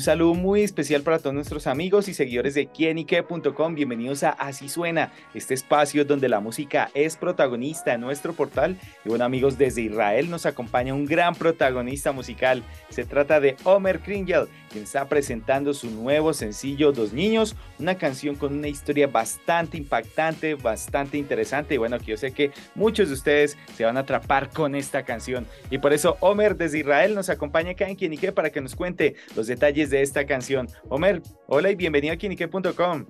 Un saludo muy especial para todos nuestros amigos y seguidores de quienique.com. Bienvenidos a Así Suena, este espacio donde la música es protagonista en nuestro portal. Y bueno, amigos, desde Israel nos acompaña un gran protagonista musical. Se trata de Omer Kringel, quien está presentando su nuevo sencillo Dos Niños, una canción con una historia bastante impactante, bastante interesante. Y bueno, que yo sé que muchos de ustedes se van a atrapar con esta canción. Y por eso Omer desde Israel nos acompaña acá en Quienique para que nos cuente los detalles de esta canción. Homer, hola y bienvenido a Kinique.com.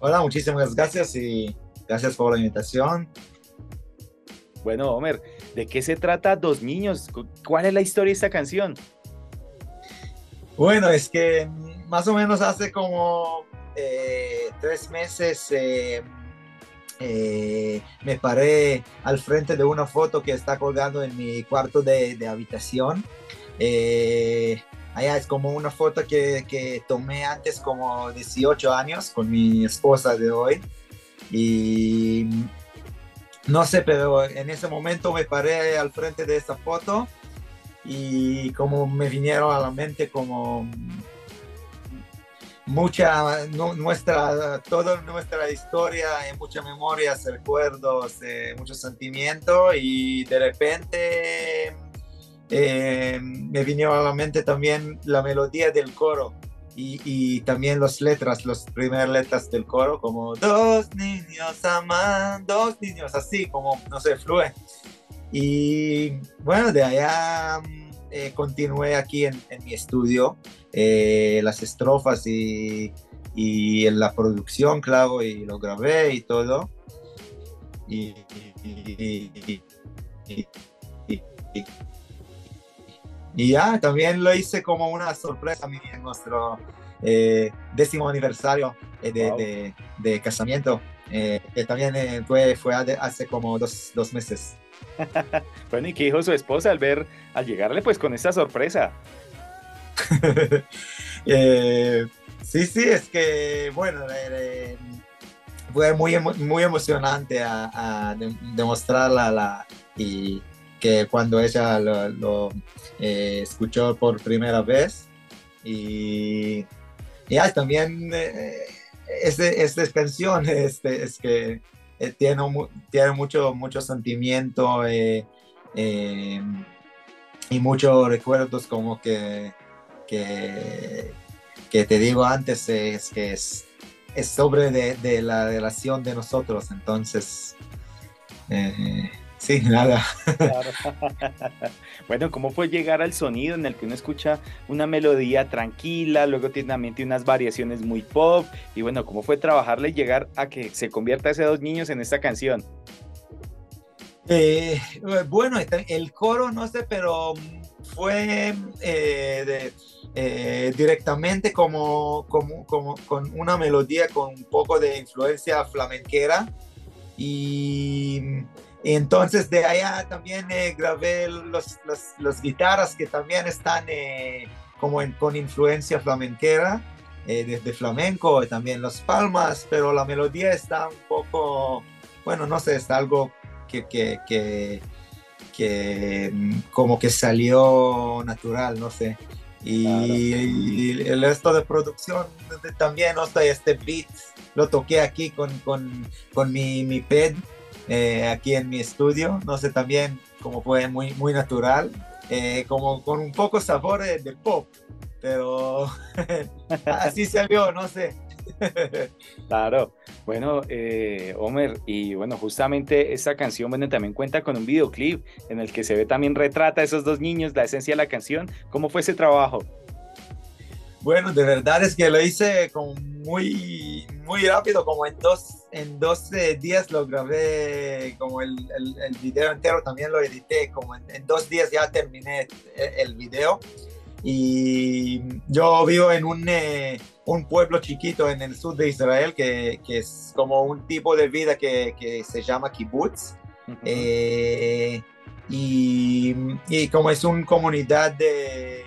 Hola, muchísimas gracias y gracias por la invitación. Bueno, Homer, ¿de qué se trata Dos Niños? ¿Cuál es la historia de esta canción? Bueno, es que más o menos hace como eh, tres meses eh, eh, me paré al frente de una foto que está colgando en mi cuarto de, de habitación. Allá es como una foto que, que, tomé antes como 18 años con mi esposa de hoy. Y no sé, pero en ese momento me paré al frente de esa foto y como me vinieron a la mente como mucha nuestra toda nuestra historia muchas memorias recuerdos eh, mucho sentimiento y de repente eh, me vino a la mente también la melodía del coro y, también las letras, las primeras letras del coro, como dos niños aman, dos niños, así como, no sé, fluye. Y bueno, de allá eh, continué aquí en, mi estudio, eh, las estrofas y, y en la producción, claro, y lo grabé y todo. y, y y ya, también lo hice como una sorpresa en nuestro eh, décimo aniversario eh, de, casamiento, eh, que también fue, fue hace como dos, dos meses. bueno, ¿y qué dijo su esposa al ver, al llegarle pues con esta sorpresa? sí, sí, es que, bueno, fue muy, muy emocionante a, demostrarla la, y que cuando ella lo, eh, escuchó por primera vez y, y también eh, esta canción este, es que eh, tiene, tiene mucho, mucho sentimiento y muchos recuerdos como que, que, que, te digo antes es que es, es sobre de, la relación de nosotros entonces Sí, nada. bueno, ¿cómo fue llegar al sonido en el que uno escucha una melodía tranquila, luego tiene, también tiene unas variaciones muy pop? Y bueno, ¿cómo fue trabajarle y llegar a que se convierta ese dos niños en esta canción? Eh, bueno, el coro, no sé, pero fue eh, eh, directamente como, como, como, con una melodía con un poco de influencia flamenquera y entonces de allá también eh, grabé los, los, guitarras que también están eh, como con influencia flamenquera, eh, desde flamenco, y también los palmas, pero la melodía está un poco, bueno, no sé, está algo que, que, que, que como que salió natural, no sé. Y, el resto de producción también, no sé, este beat lo toqué aquí con, con, con mi, mi ped eh, aquí en mi estudio. No sé, también como fue muy, muy natural, eh, como con un poco sabor de, pop, pero así salió, no sé. claro, bueno, eh, Homer, y bueno, justamente esta canción, bueno, también cuenta con un videoclip en el que se ve también retrata a esos dos niños, la esencia de la canción. ¿Cómo fue ese trabajo? Bueno, de verdad es que lo hice como muy, muy rápido, como en dos, en dos días lo grabé, como el, el, video entero también lo edité, como en, dos días ya terminé el, video. Y yo vivo en un, eh, un, pueblo chiquito en el sur de Israel que, que es como un tipo de vida que, que se llama kibbutz. Eh, y, y, como es una comunidad de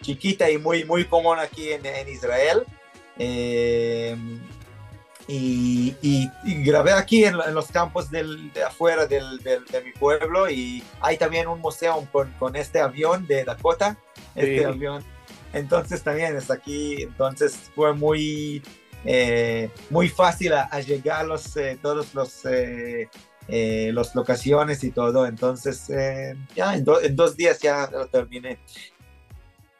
chiquita y muy, muy común aquí en, en Israel. Y, y, grabé aquí en, los campos del, de afuera del, de mi pueblo y hay también un museo con, con este avión de Dakota, este avión. Entonces también es aquí, entonces fue muy, eh, muy fácil a, llegar los, eh, todos los, eh, los locaciones y todo. Entonces ya en, en dos días ya lo terminé.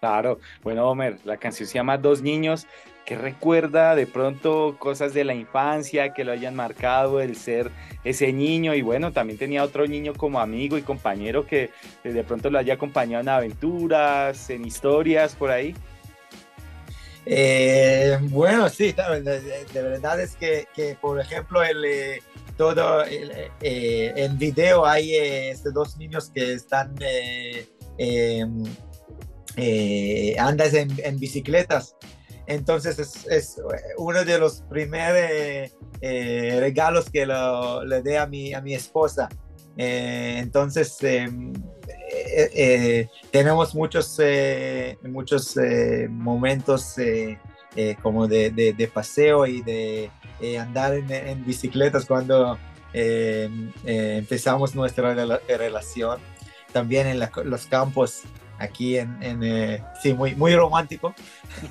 Claro, bueno Homer, la canción se llama Dos Niños que recuerda de pronto cosas de la infancia que lo hayan marcado, el ser ese niño y bueno, también tenía otro niño como amigo y compañero que de pronto lo haya acompañado en aventuras, en historias por ahí. Eh, bueno, sí, de, verdad es que, por ejemplo, el, eh, todo eh, en video hay estos dos niños que están em, andas en bicicletas entonces es, uno de los primeros eh, regalos que le di a mi, a mi esposa. Eh, entonces em, eh, tenemos muchos, muchos momentos como de, paseo y de andar en, bicicletas cuando em, empezamos nuestra relación. También en los campos aquí en, eh, sí, muy, muy romántico.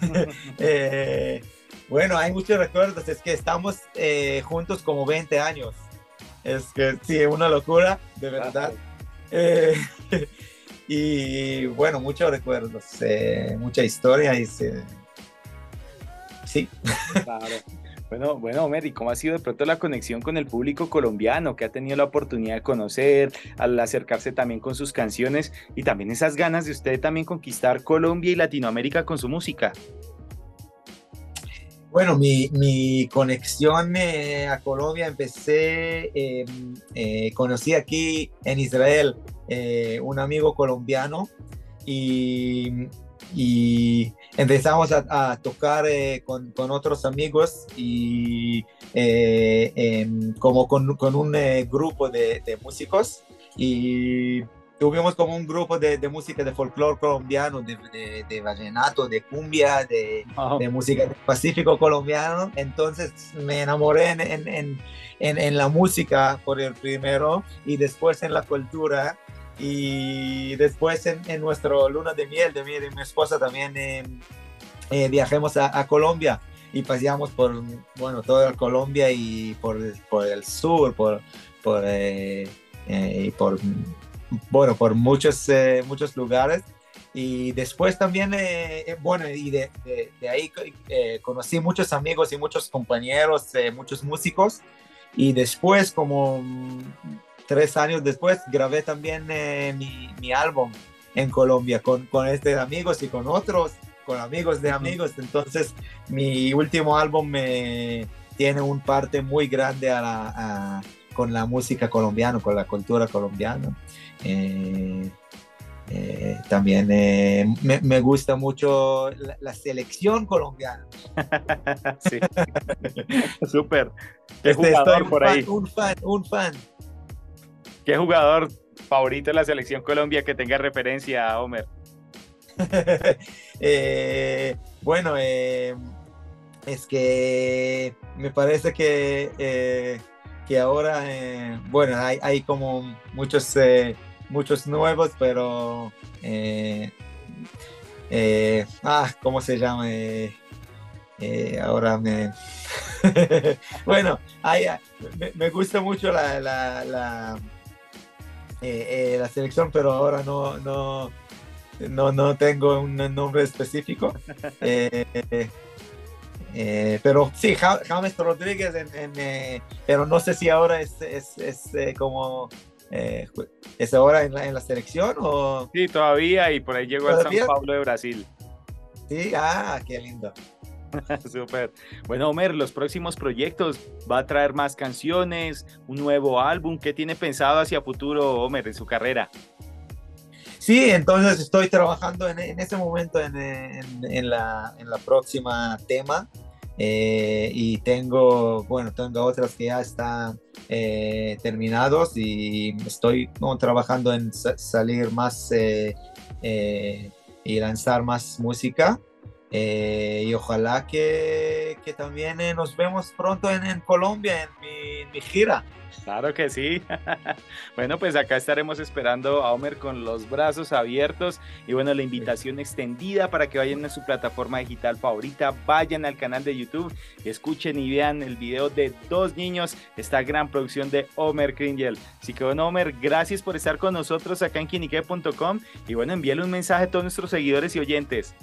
Eh, bueno, hay muchos recuerdos, es que estamos eh, juntos como 20 años. Es que sí, una locura, de verdad. y bueno, muchos recuerdos, mucha historia y sí. Claro. Bueno, bueno, ¿y cómo ha sido de pronto la conexión con el público colombiano que ha tenido la oportunidad de conocer, al acercarse también con sus canciones y también esas ganas de usted también conquistar Colombia y Latinoamérica con su música? Bueno, mi, conexión eh, a Colombia empecé, em, eh, conocí aquí en Israel eh, un amigo colombiano y y empezamos a, tocar eh, con, con, otros amigos y eh, em, como con, con un eh, grupo de, de, músicos y tuvimos como un grupo de, de música de folclore colombiano, de, de, vallenato, de cumbia, de, música del Pacífico colombiano. Entonces me enamoré en, en, en, en, la música por el primero y después en la cultura y después en, en nuestro luna de miel de mí y de mi esposa también eh, eh, viajemos a, Colombia y paseamos por, bueno, toda Colombia y por, por el sur, por, por, eh, y por, bueno, por muchos, muchos lugares. Y después también, bueno, y de, de, de ahí conocí muchos amigos y muchos compañeros, muchos músicos. Y después, como tres años después grabé también eh, mi, mi, álbum en Colombia con, con este amigos y con otros, con amigos de amigos. Entonces mi último álbum me tiene un parte muy grande a la, con la música colombiana, con la cultura colombiana. Eh, eh, también me, me, gusta mucho la, selección colombiana. sí, súper. ¿Qué este, jugador por ahí? Un fan, un fan. ¿Qué jugador favorito de la selección Colombia que tenga referencia a Homer? Eh, bueno, eh, es que me parece que, eh, que ahora, bueno, hay, como muchos, muchos nuevos, pero, ah, ¿cómo se llama? ahora me... bueno, me, gusta mucho la eh, eh, la selección, pero ahora no, no, no, no tengo un nombre específico. Eh, pero sí, James Rodríguez, pero no sé si ahora es, es, es como ¿Es ahora en la, en la, selección o...? Sí, todavía, y por ahí llegó el San Pablo de Brasil. Sí, ah, qué lindo. Súper. Bueno, Homer, los próximos proyectos, ¿va a traer más canciones, un nuevo álbum? ¿Qué tiene pensado hacia futuro, Homer, en su carrera? Sí, entonces estoy trabajando en, ese momento en, en, la, próxima tema eh, y tengo, bueno, tengo otras que ya están eh, terminados y estoy trabajando en salir más eh, y lanzar más música. Eh, y ojalá que, que también eh, nos vemos pronto en, Colombia, en mi, en mi, gira. Claro que sí. bueno, pues acá estaremos esperando a Homer con los brazos abiertos y bueno, la invitación extendida para que vayan a su plataforma digital favorita, vayan al canal de YouTube, escuchen y vean el video de dos niños, esta gran producción de Homer Kringel. Así que bueno, Homer, gracias por estar con nosotros acá en quinique.com y bueno, envíale un mensaje a todos nuestros seguidores y oyentes.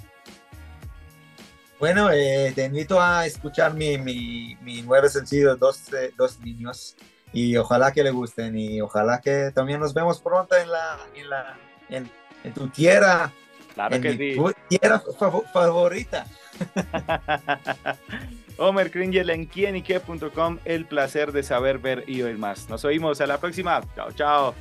Bueno, eh, te invito a escuchar mi, mi, mi nuevo sencillo, dos, eh, dos Niños, y ojalá que le gusten, y ojalá que también nos vemos pronto en, la, en, la, en, en tu tierra, claro en que mi sí. tierra fav favorita. Homer Kringel en quienique.com, el placer de saber, ver y oír más. Nos oímos a la próxima. Chao, chao.